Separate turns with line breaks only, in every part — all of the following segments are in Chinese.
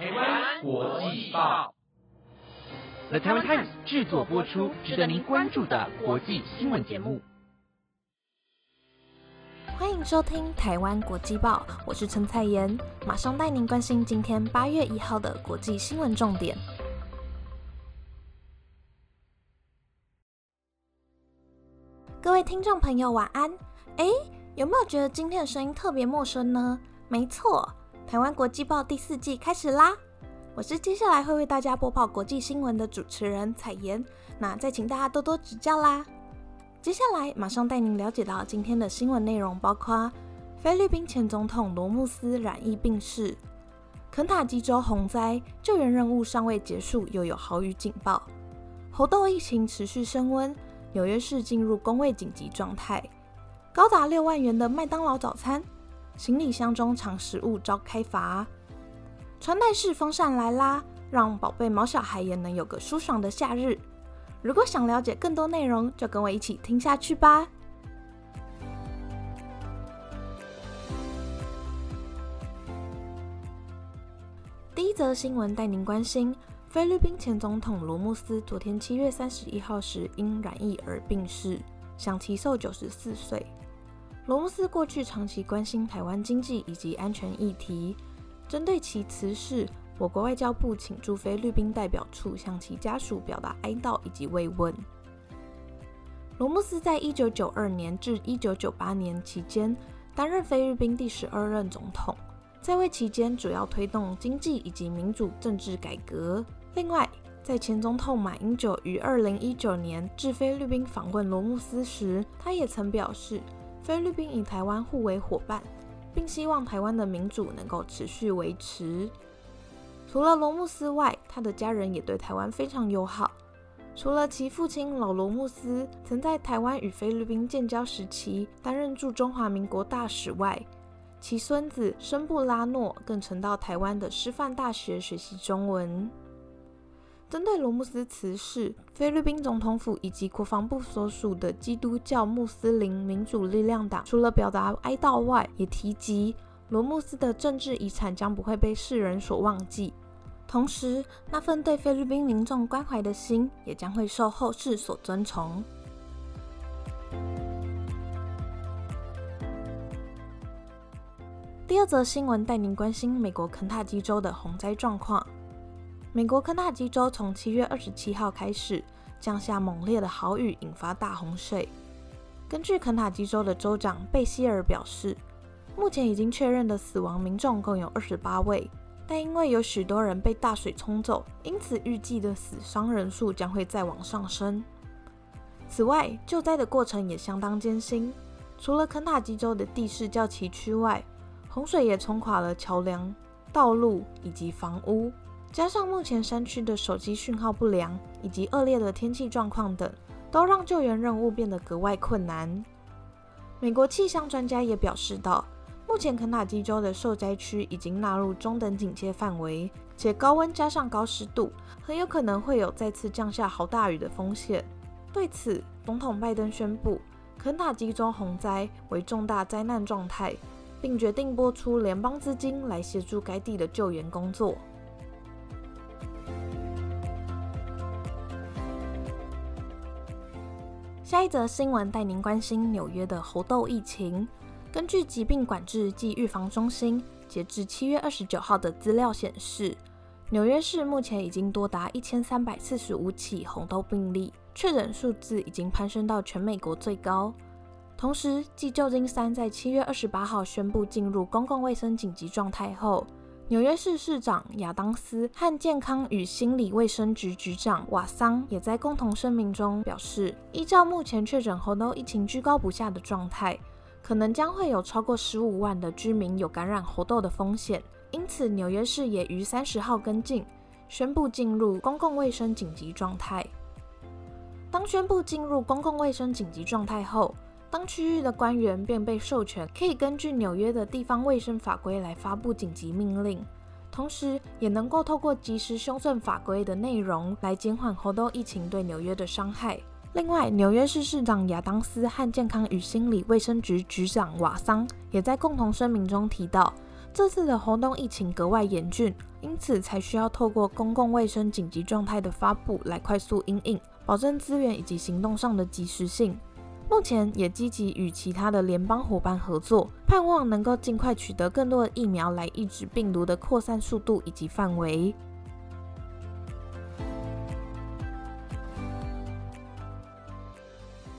台湾国际报，The Taiwan Times 制作播出，值得您关注的国际新闻节目。
欢迎收听台湾国际报，我是陈彩妍，马上带您关心今天八月一号的国际新闻重点。各位听众朋友，晚安。哎，有没有觉得今天的声音特别陌生呢？没错，台湾国际报第四季开始啦！我是接下来会为大家播报国际新闻的主持人彩妍，那再请大家多多指教啦。接下来马上带您了解到今天的新闻内容，包括菲律宾前总统罗穆斯染疫病逝，肯塔基州洪灾救援任务尚未结束，又有豪雨警报，猴痘疫情持续升温，纽约市进入工位紧急状态，高达六万元的麦当劳早餐，行李箱中藏食物遭开罚，穿戴式风扇来啦，让宝贝毛小孩也能有个舒爽的夏日。如果想了解更多内容，就跟我一起听下去吧。第一则新闻带您关心：菲律宾前总统罗穆斯昨天七月三十一号时因染疫而病逝，享其寿九十四岁。罗慕斯过去长期关心台湾经济以及安全议题，针对其辞世。我国外交部请驻菲律宾代表处向其家属表达哀悼以及慰问。罗慕斯在一九九二年至一九九八年期间担任菲律宾第十二任总统，在位期间主要推动经济以及民主政治改革。另外，在前总统马英九于二零一九年至菲律宾访问罗慕斯时，他也曾表示，菲律宾与台湾互为伙伴，并希望台湾的民主能够持续维持。除了罗穆斯外，他的家人也对台湾非常友好。除了其父亲老罗穆斯曾在台湾与菲律宾建交时期担任驻中华民国大使外，其孙子申布拉诺更曾到台湾的师范大学学习中文。针对罗穆斯辞世，菲律宾总统府以及国防部所属的基督教穆斯林民主力量党，除了表达哀悼外，也提及罗穆斯的政治遗产将不会被世人所忘记。同时，那份对菲律宾民众关怀的心也将会受后世所尊崇。第二则新闻带您关心美国肯塔基州的洪灾状况。美国肯塔基州从七月二十七号开始降下猛烈的豪雨，引发大洪水。根据肯塔基州的州长贝希尔表示，目前已经确认的死亡民众共有二十八位。但因为有许多人被大水冲走，因此预计的死伤人数将会再往上升。此外，救灾的过程也相当艰辛。除了肯塔基州的地势较崎岖外，洪水也冲垮了桥梁、道路以及房屋。加上目前山区的手机讯号不良以及恶劣的天气状况等，都让救援任务变得格外困难。美国气象专家也表示道。目前肯塔基州的受灾区已经纳入中等警戒范围，且高温加上高湿度，很有可能会有再次降下好大雨的风险。对此，总统拜登宣布肯塔基州洪灾为重大灾难状态，并决定拨出联邦资金来协助该地的救援工作。下一则新闻带您关心纽约的猴痘疫情。根据疾病管制及预防中心截至七月二十九号的资料显示，纽约市目前已经多达一千三百四十五起红痘病例，确诊数字已经攀升到全美国最高。同时，继旧金山在七月二十八号宣布进入公共卫生紧急状态后，纽约市市长亚当斯和健康与心理卫生局局长瓦桑也在共同声明中表示，依照目前确诊猴痘疫情居高不下的状态。可能将会有超过十五万的居民有感染猴痘的风险，因此纽约市也于三十号跟进，宣布进入公共卫生紧急状态。当宣布进入公共卫生紧急状态后，当区域的官员便被授权可以根据纽约的地方卫生法规来发布紧急命令，同时也能够透过及时修正法规的内容来减缓猴痘疫情对纽约的伤害。另外，纽约市市长亚当斯和健康与心理卫生局局长瓦桑也在共同声明中提到，这次的红冬疫情格外严峻，因此才需要透过公共卫生紧急状态的发布来快速应应，保证资源以及行动上的及时性。目前也积极与其他的联邦伙伴合作，盼望能够尽快取得更多的疫苗来抑制病毒的扩散速度以及范围。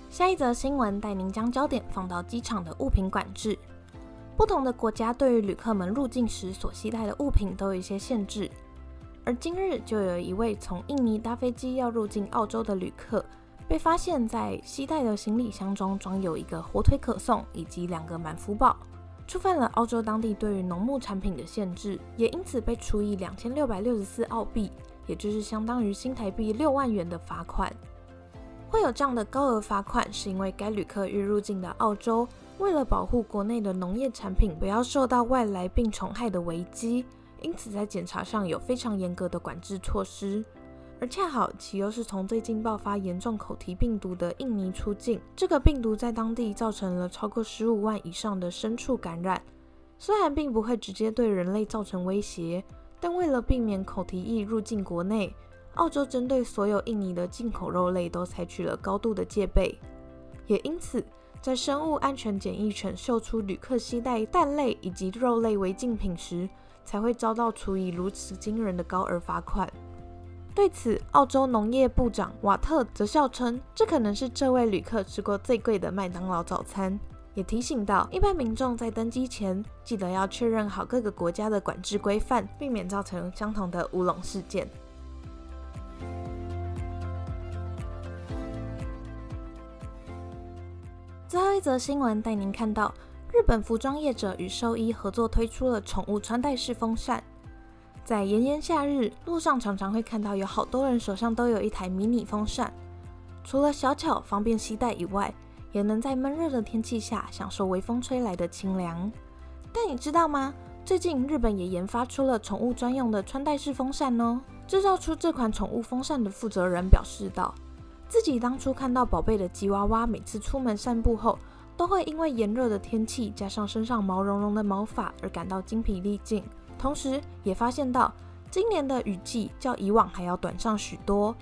下一则新闻带您将焦点放到机场的物品管制。不同的国家对于旅客们入境时所携带的物品都有一些限制，而今日就有一位从印尼搭飞机要入境澳洲的旅客，被发现在携带的行李箱中装有一个火腿可颂以及两个满福宝，触犯了澳洲当地对于农牧产品的限制，也因此被处以两千六百六十四澳币，也就是相当于新台币六万元的罚款。会有这样的高额罚款，是因为该旅客欲入境的澳洲。为了保护国内的农业产品不要受到外来病虫害的危机，因此在检查上有非常严格的管制措施。而恰好其又是从最近爆发严重口蹄病毒的印尼出境，这个病毒在当地造成了超过十五万以上的牲畜感染。虽然并不会直接对人类造成威胁，但为了避免口蹄疫入境国内，澳洲针对所有印尼的进口肉类都采取了高度的戒备，也因此。在生物安全检疫犬嗅出旅客携带蛋类以及肉类违禁品时，才会遭到处以如此惊人的高额罚款。对此，澳洲农业部长瓦特则笑称，这可能是这位旅客吃过最贵的麦当劳早餐，也提醒到一般民众在登机前记得要确认好各个国家的管制规范，避免造成相同的乌龙事件。最后一则新闻带您看到，日本服装业者与兽医合作推出了宠物穿戴式风扇。在炎炎夏日，路上常常会看到有好多人手上都有一台迷你风扇。除了小巧方便携带以外，也能在闷热的天气下享受微风吹来的清凉。但你知道吗？最近日本也研发出了宠物专用的穿戴式风扇哦。制造出这款宠物风扇的负责人表示道。自己当初看到宝贝的吉娃娃，每次出门散步后，都会因为炎热的天气加上身上毛茸茸的毛发而感到精疲力尽。同时，也发现到今年的雨季较以往还要短上许多。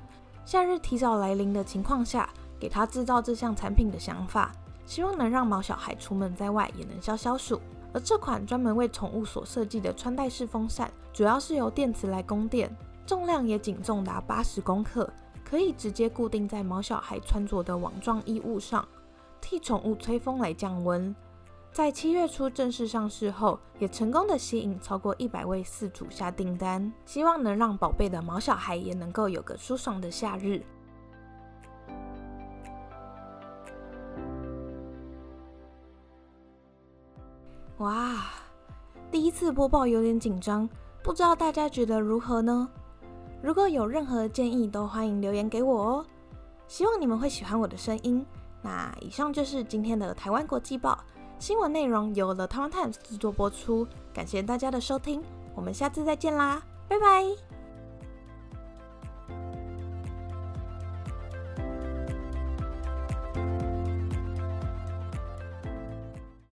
夏日提早来临的情况下，给他制造这项产品的想法，希望能让毛小孩出门在外也能消消暑。而这款专门为宠物所设计的穿戴式风扇，主要是由电池来供电，重量也仅重达八十公克。可以直接固定在毛小孩穿着的网状衣物上，替宠物吹风来降温。在七月初正式上市后，也成功的吸引超过一百位饲主下订单，希望能让宝贝的毛小孩也能够有个舒爽的夏日。哇，第一次播报有点紧张，不知道大家觉得如何呢？如果有任何建议，都欢迎留言给我哦。希望你们会喜欢我的声音。那以上就是今天的台湾国际报新闻内容，由 The Times 制作播出。感谢大家的收听，我们下次再见啦，拜拜。